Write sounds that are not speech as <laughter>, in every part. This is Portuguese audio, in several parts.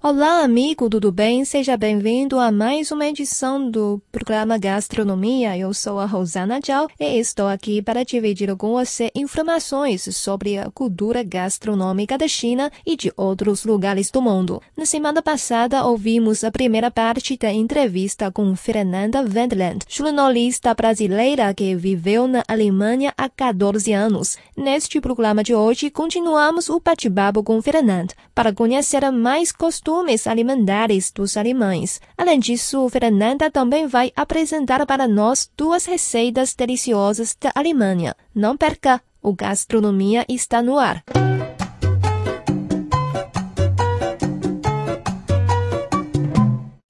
Olá, amigo, tudo bem? Seja bem-vindo a mais uma edição do programa Gastronomia. Eu sou a Rosana Zhao e estou aqui para dividir com você informações sobre a cultura gastronômica da China e de outros lugares do mundo. Na semana passada, ouvimos a primeira parte da entrevista com Fernanda Wendland, jornalista brasileira que viveu na Alemanha há 14 anos. Neste programa de hoje, continuamos o bate-papo com Fernanda para conhecer mais costumes costumes alimentares dos alemães. Além disso, Fernanda também vai apresentar para nós duas receitas deliciosas da Alemanha. Não perca! O Gastronomia está no ar.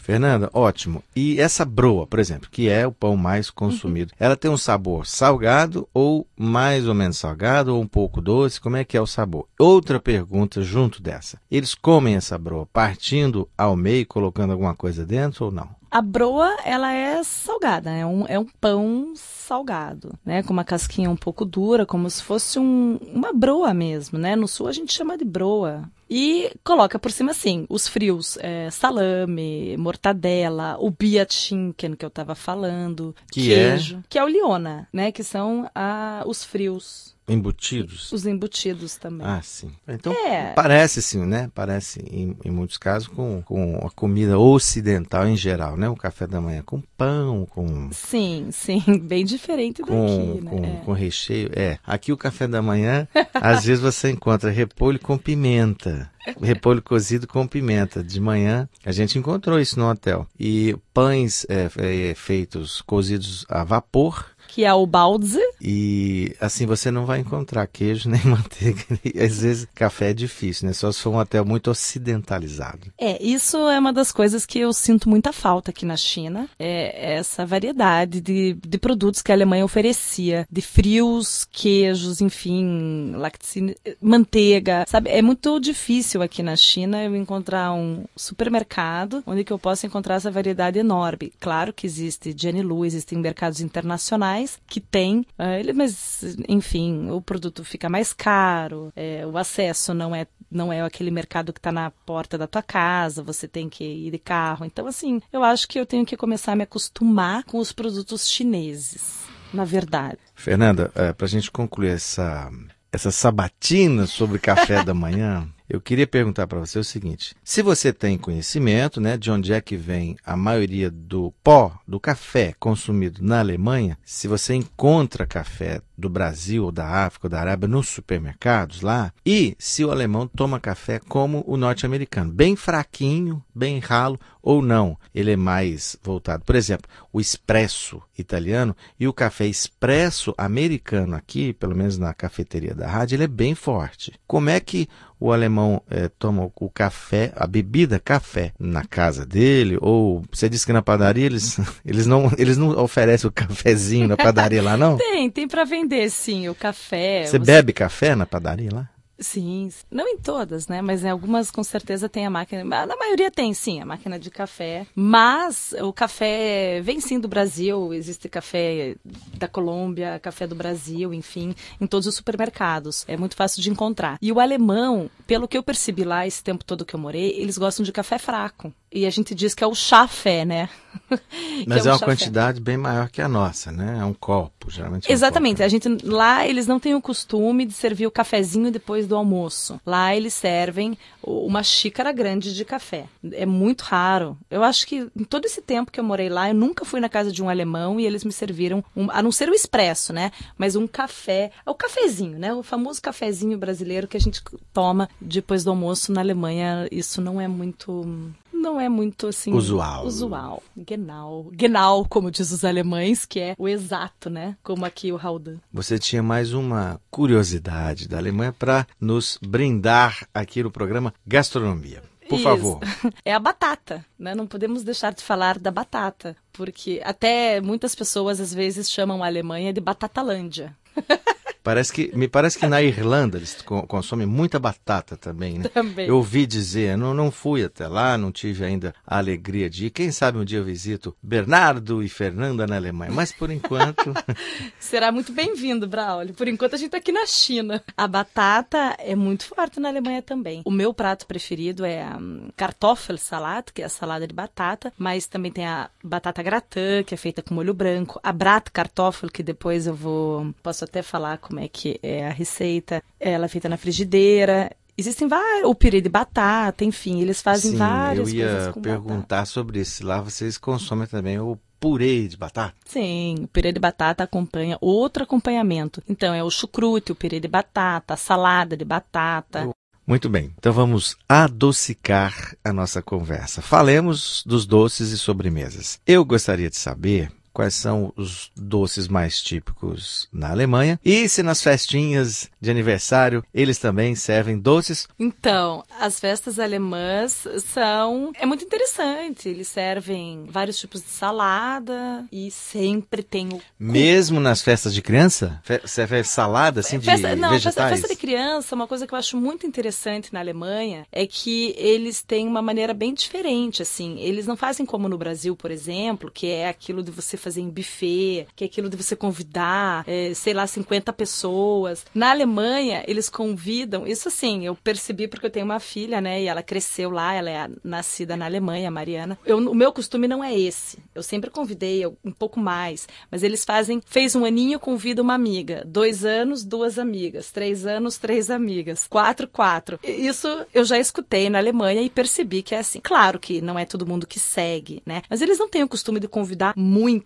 Fernanda, ótimo. E essa broa, por exemplo, que é o pão mais consumido, uhum. ela tem um sabor salgado ou mais ou menos salgado ou um pouco doce? Como é que é o sabor? Outra pergunta junto dessa. Eles comem essa broa partindo ao meio, colocando alguma coisa dentro ou não? A broa, ela é salgada, é um, é um pão salgado, né? Com uma casquinha um pouco dura, como se fosse um, uma broa mesmo, né? No sul a gente chama de broa. E coloca por cima, assim, os frios, é, salame, mortadela, o biatinken que eu estava falando, que queijo, é? que é o liona, né? Que são a, os frios. Embutidos? Os embutidos também. Ah, sim. Então, é. parece sim, né? Parece, em, em, muitos casos, com, com a comida ocidental em geral, né? O café da manhã com pão, com... Sim, sim. <laughs> Bem diferente com, daqui, com, né? Com recheio. É, aqui o café da manhã, às <laughs> vezes você encontra repolho com pimenta. Repolho cozido com pimenta. De manhã, a gente encontrou isso no hotel. E pães é, é, feitos, cozidos a vapor, que é o balde. E assim você não vai encontrar queijo nem <laughs> manteiga. E, às vezes café é difícil, né? Só se for um hotel muito ocidentalizado. É, isso é uma das coisas que eu sinto muita falta aqui na China. É essa variedade de, de produtos que a Alemanha oferecia. De frios, queijos, enfim, lacticine, manteiga, sabe? É muito difícil aqui na China eu encontrar um supermercado onde que eu possa encontrar essa variedade enorme. Claro que existe Jenny Lu, existem mercados internacionais mais que tem, uh, mas enfim, o produto fica mais caro, é, o acesso não é não é aquele mercado que está na porta da tua casa, você tem que ir de carro. Então, assim, eu acho que eu tenho que começar a me acostumar com os produtos chineses, na verdade. Fernanda, é, para a gente concluir essa, essa sabatina sobre café da manhã, <laughs> eu queria perguntar para você o seguinte: se você tem conhecimento, né, de onde é que vem a maioria do pó do café consumido na Alemanha, se você encontra café do Brasil ou da África ou da Arábia nos supermercados lá, e se o alemão toma café como o norte-americano, bem fraquinho, bem ralo ou não, ele é mais voltado, por exemplo, o espresso italiano e o café expresso americano aqui, pelo menos na cafeteria da rádio, ele é bem forte. Como é que o alemão é, toma o café, a bebida café, na casa dele, ou você disse que na padaria eles, <laughs> eles, não, eles não oferecem o cafezinho na padaria lá, não? <laughs> Tem, tem para vender sim, o café. Você, você bebe café na padaria lá? Sim, não em todas, né? Mas em algumas com certeza tem a máquina. Na maioria tem, sim, a máquina de café. Mas o café vem sim do Brasil. Existe café da Colômbia, café do Brasil, enfim, em todos os supermercados. É muito fácil de encontrar. E o alemão, pelo que eu percebi lá esse tempo todo que eu morei, eles gostam de café fraco. E a gente diz que é o chafé, né? <laughs> Mas é, é, uma quantidade bem maior que a nossa, né? É um copo, geralmente. É Exatamente. Um copo. A gente lá eles não têm o costume de servir o cafezinho depois do almoço. Lá eles servem uma xícara grande de café. É muito raro. Eu acho que em todo esse tempo que eu morei lá, eu nunca fui na casa de um alemão e eles me serviram, um, a não ser o expresso, né? Mas um café, o cafezinho, né? O famoso cafezinho brasileiro que a gente toma depois do almoço na Alemanha. Isso não é muito não é muito assim usual. Usual. Genau. Genau, como diz os alemães, que é o exato, né? Como aqui o Raudan. Você tinha mais uma curiosidade da Alemanha para nos brindar aqui no programa Gastronomia. Por Isso. favor. <laughs> É a batata, né? Não podemos deixar de falar da batata, porque até muitas pessoas às vezes chamam a Alemanha de Batatalândia. <laughs> Parece que, me parece que na Irlanda eles consomem muita batata também, né? Também. Eu ouvi dizer, não, não fui até lá, não tive ainda a alegria de ir. Quem sabe um dia eu visito Bernardo e Fernanda na Alemanha, mas por enquanto. <laughs> Será muito bem-vindo, Braulio. Por enquanto a gente está aqui na China. A batata é muito forte na Alemanha também. O meu prato preferido é a um, Kartoffelsalat, que é a salada de batata, mas também tem a batata gratin, que é feita com molho branco, a Bratkartoffel, que depois eu vou posso até falar como é que é a receita. Ela é feita na frigideira. Existem vários, o purê de batata, enfim, eles fazem Sim, várias eu ia coisas perguntar batata. sobre isso. Lá vocês consomem também o purê de batata? Sim, o purê de batata acompanha outro acompanhamento. Então é o chucrute, o purê de batata, a salada de batata. Muito bem, então vamos adocicar a nossa conversa. Falemos dos doces e sobremesas. Eu gostaria de saber quais são os doces mais típicos na Alemanha e se nas festinhas de aniversário eles também servem doces. Então, as festas alemãs são. É muito interessante. Eles servem vários tipos de salada e sempre tem o. Mesmo nas festas de criança? Fe serve salada assim de festa, não, vegetais? Festa, festa de criança, uma coisa que eu acho muito interessante na Alemanha é que eles têm uma maneira bem diferente, assim. Eles não fazem como no Brasil, por exemplo, que é aquilo de você fazer em buffet, que é aquilo de você convidar, é, sei lá, 50 pessoas. Na Alemanha, eles convidam, isso assim, eu percebi porque eu tenho uma filha, né, e ela cresceu lá, ela é nascida na Alemanha, Mariana. Eu, o meu costume não é esse. Eu sempre convidei um pouco mais, mas eles fazem, fez um aninho, convida uma amiga. Dois anos, duas amigas. Três anos, três amigas. Quatro, quatro. Isso eu já escutei na Alemanha e percebi que é assim. Claro que não é todo mundo que segue, né? Mas eles não têm o costume de convidar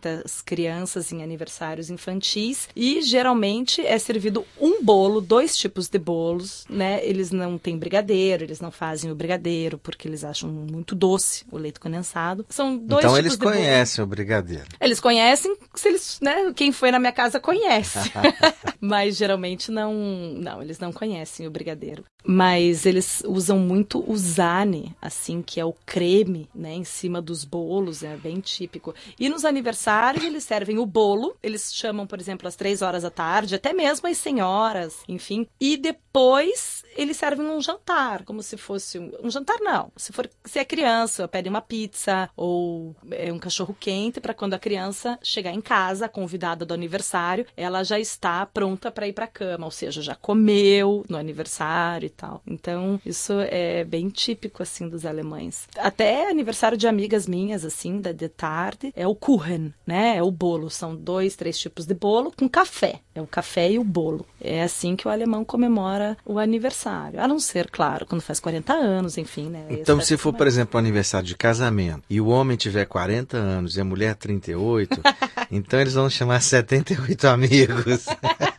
muitas crianças em aniversários infantis e geralmente é servido um bolo, dois tipos de bolos, né? Eles não têm brigadeiro, eles não fazem o brigadeiro porque eles acham muito doce o leite condensado. São dois então tipos eles de bolo. conhecem o brigadeiro. Eles conhecem, se eles, né? Quem foi na minha casa conhece. <laughs> Mas geralmente não, não, eles não conhecem o brigadeiro. Mas eles usam muito o zane, assim, que é o creme, né, em cima dos bolos, é bem típico. E nos aniversários eles servem o bolo, eles chamam, por exemplo, às três horas da tarde, até mesmo às senhoras, enfim. E depois eles servem um jantar, como se fosse um, um jantar não. Se for se é criança, pede uma pizza ou é um cachorro quente para quando a criança chegar em casa, convidada do aniversário, ela já está pronta para ir para cama, ou seja, já comeu no aniversário e tal. Então, isso é bem típico assim dos alemães. Até aniversário de amigas minhas assim, da de tarde, é o Kuchen, né? É o bolo, são dois, três tipos de bolo com café. É o café e o bolo. É assim que o alemão comemora o aniversário. A não ser, claro, quando faz 40 anos, enfim, né? Então, Esse se for, mais- por exemplo, um aniversário de casamento e o homem tiver 40 anos e a mulher 38, <laughs> então eles vão chamar 78 amigos. <laughs>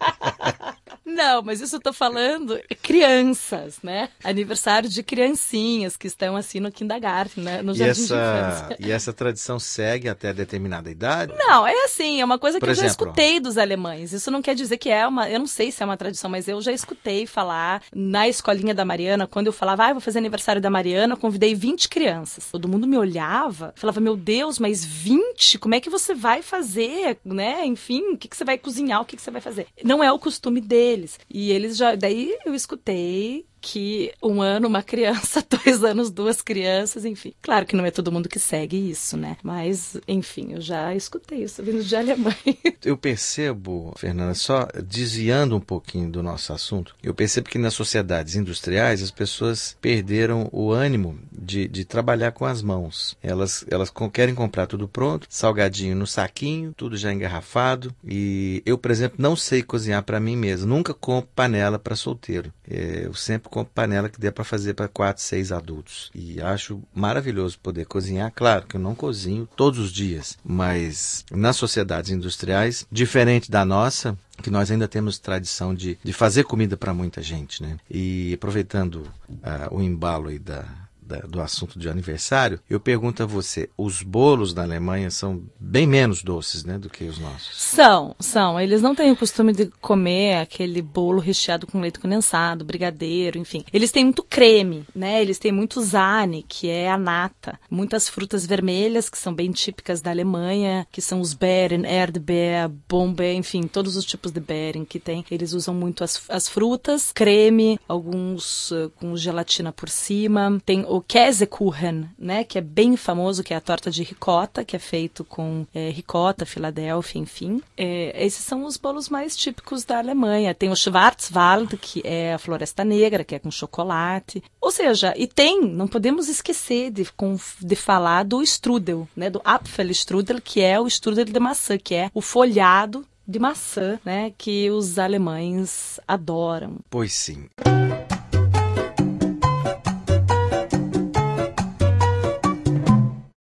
Não, mas isso eu tô falando crianças, né? Aniversário de criancinhas que estão assim no kindergarten, né? No E jardim de essa, infância. e essa tradição segue até determinada idade? Não, é assim, é uma coisa Por que eu já exemplo? escutei dos alemães. Isso não quer dizer que é uma. Eu não sei se é uma tradição, mas eu já escutei falar na escolinha da Mariana, quando eu falava, ah, vou fazer aniversário da Mariana, eu convidei 20 crianças. Todo mundo me olhava, falava, meu Deus, mas 20? Como é que você vai fazer? Né? Enfim, o que, que você vai cozinhar? O que, que você vai fazer? Não é o costume deles. E eles já. Daí eu escutei que um ano uma criança, <laughs> dois anos duas crianças, enfim. Claro que não é todo mundo que segue isso, né? Mas, enfim, eu já escutei isso vindo de Alemanha. <laughs> Eu percebo, Fernanda, só desviando um pouquinho do nosso assunto, eu percebo que nas sociedades industriais as pessoas perderam o ânimo de, de trabalhar com as mãos. Elas, elas querem comprar tudo pronto, salgadinho no saquinho, tudo já engarrafado. E eu, por exemplo, não sei cozinhar para mim mesmo. Nunca compro panela para solteiro. É, eu sempre compro panela que dê para fazer para quatro, seis adultos. E acho maravilhoso poder cozinhar. Claro que eu não cozinho todos os dias, mas nas sociedades industriais, diferente da nossa, que nós ainda temos tradição de, de fazer comida para muita gente, né? E aproveitando ah, o embalo aí da, da, do assunto de aniversário, eu pergunto a você: os bolos na Alemanha são bem menos doces, né, do que os nossos? São, são. Eles não têm o costume de comer aquele bolo recheado com leite condensado, brigadeiro, enfim. Eles têm muito creme, né? Eles têm muito zane, que é a nata, muitas frutas vermelhas que são bem típicas da Alemanha, que são os Beeren, Erdbeer, Bombe, enfim, todos os tipos de Beeren que tem. Eles usam muito as, as frutas, creme, alguns uh, com gelatina por cima. Tem o Käsekuchen, né, que é bem famoso, que é a torta de ricota, que é feito com é, ricota, Filadélfia, enfim. É, esses são os bolos mais típicos da Alemanha. Tem o Schwarzwald, que é a floresta negra, que é com chocolate. Ou seja, e tem, não podemos esquecer de, com, de falar do strudel, né, do Apfelstrudel, que é o strudel de maçã, que é o folhado de maçã, né, que os alemães adoram. Pois sim.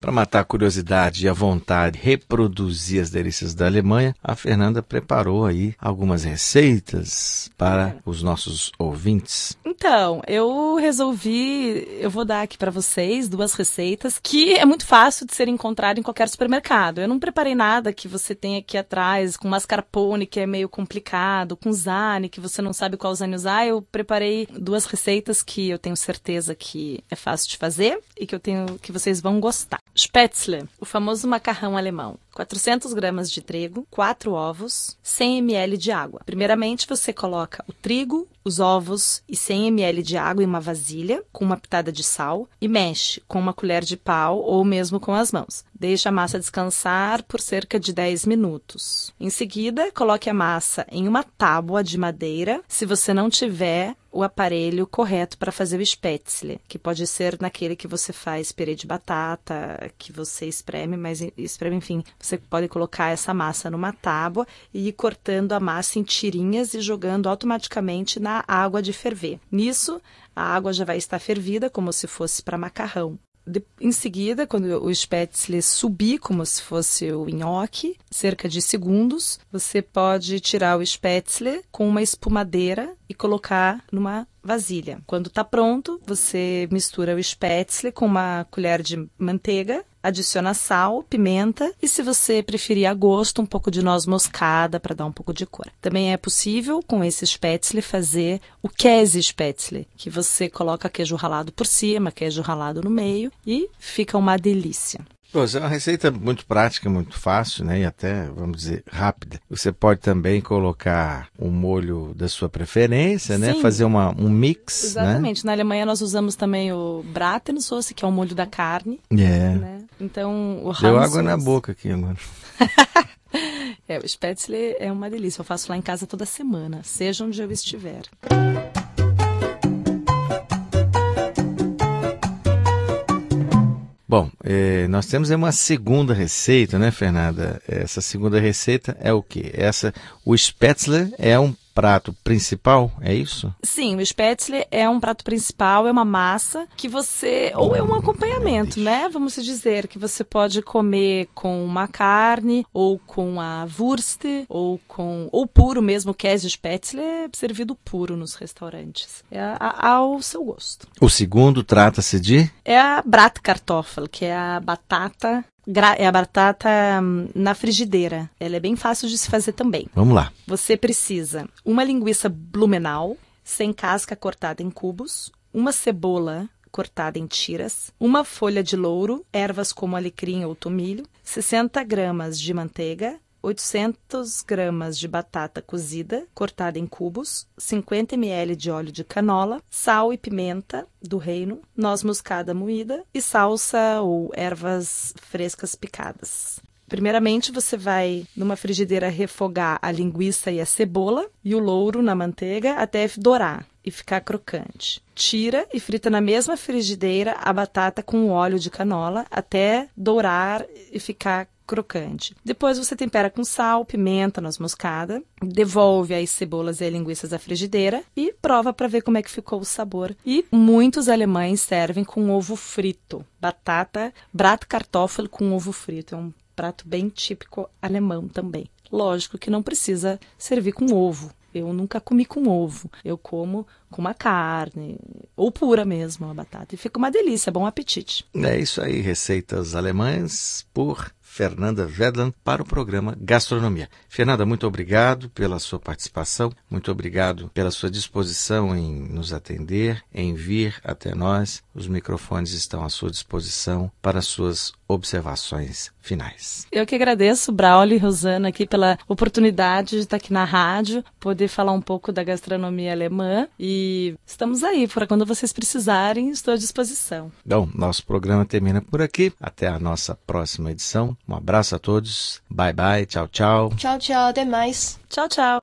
Para matar a curiosidade e a vontade de reproduzir as delícias da Alemanha, a Fernanda preparou aí algumas receitas para os nossos ouvintes. Então, eu resolvi, eu vou dar aqui para vocês duas receitas que é muito fácil de ser encontrado em qualquer supermercado. Eu não preparei nada que você tenha aqui atrás, com mascarpone, que é meio complicado, com zane, que você não sabe qual zane usar. Eu preparei duas receitas que eu tenho certeza que é fácil de fazer e que eu tenho que vocês vão gostar. Spätzle, o famoso macarrão alemão. 400 gramas de trigo, 4 ovos, 100 ml de água. Primeiramente, você coloca o trigo, os ovos e 100 ml de água em uma vasilha com uma pitada de sal e mexe com uma colher de pau ou mesmo com as mãos. Deixe a massa descansar por cerca de 10 minutos. Em seguida, coloque a massa em uma tábua de madeira. Se você não tiver o aparelho correto para fazer o spätzle, que pode ser naquele que você faz purê de batata, que você espreme, mas espreme, enfim, você pode colocar essa massa numa tábua e ir cortando a massa em tirinhas e jogando automaticamente na água de ferver. Nisso, a água já vai estar fervida como se fosse para macarrão. De, em seguida, quando o spätzle subir como se fosse o nhoque, cerca de segundos, você pode tirar o spätzle com uma espumadeira e colocar numa vasilha. Quando está pronto, você mistura o spätzle com uma colher de manteiga adiciona sal, pimenta e, se você preferir a gosto, um pouco de noz moscada para dar um pouco de cor. Também é possível, com esse spätzle, fazer o Käse spätzle, que você coloca queijo ralado por cima, queijo ralado no meio e fica uma delícia. Pô, é uma receita muito prática, muito fácil, né? E até, vamos dizer, rápida. Você pode também colocar um molho da sua preferência, né? Sim. Fazer uma, um mix, Exatamente. Na Alemanha nós usamos também o Bratensauce, que é o molho da carne. né? É. Né? Então, o Deu água na boca aqui agora. <laughs> É, o Spätzle é uma delícia. Eu faço lá em casa toda semana, seja onde eu estiver. Bom, eh, nós temos uma segunda receita, né, Fernanda? Essa segunda receita é o quê? Essa, o Spätzle é um prato principal, é isso? Sim, o Spätzle é um prato principal, é uma massa que você. Ou é um acompanhamento, né? Vamos dizer, que você pode comer com uma carne, ou com a Wurst, ou com. ou puro mesmo, o Käse Spätzle é servido puro nos restaurantes. É a- a- ao seu gosto. O segundo trata-se de É a Bratkartoffel, que é a batata. É a batata hum, na frigideira. Ela é bem fácil de se fazer também. Vamos lá. Você precisa uma linguiça blumenau, sem casca cortada em cubos, uma cebola cortada em tiras, uma folha de louro, ervas como alecrim ou tomilho, 60 gramas de manteiga, 800 gramas de batata cozida cortada em cubos, 50 ml de óleo de canola, sal e pimenta do reino, noz moscada moída e salsa ou ervas frescas picadas. Primeiramente, você vai numa frigideira refogar a linguiça e a cebola e o louro na manteiga até dourar e ficar crocante. Tira e frita na mesma frigideira a batata com óleo de canola até dourar e ficar crocante. Depois você tempera com sal, pimenta, noz moscada, devolve as cebolas e as linguiças à frigideira e prova para ver como é que ficou o sabor. E muitos alemães servem com ovo frito, batata, Bratkartoffel com ovo frito. É um prato bem típico alemão também. Lógico que não precisa servir com ovo, Eu nunca comi com ovo. Eu como com uma carne, ou pura mesmo a batata. E fica uma delícia, bom apetite. É isso aí, receitas alemãs por Fernanda Vedlan para o programa Gastronomia. Fernanda, muito obrigado pela sua participação, muito obrigado pela sua disposição em nos atender, em vir até nós. Os microfones estão à sua disposição para suas observações finais. Eu que agradeço, Braulio e Rosana, aqui pela oportunidade de estar aqui na rádio, poder falar um pouco da gastronomia alemã e estamos aí para quando vocês precisarem, estou à disposição. Bom, nosso programa termina por aqui. Até a nossa próxima edição. Um abraço a todos. Bye bye. Tchau, tchau. Tchau, tchau. Até mais. Tchau, tchau.